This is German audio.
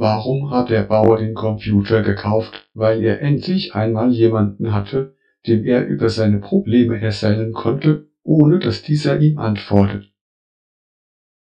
Warum hat der Bauer den Computer gekauft? Weil er endlich einmal jemanden hatte, dem er über seine Probleme erzählen konnte, ohne dass dieser ihm antwortet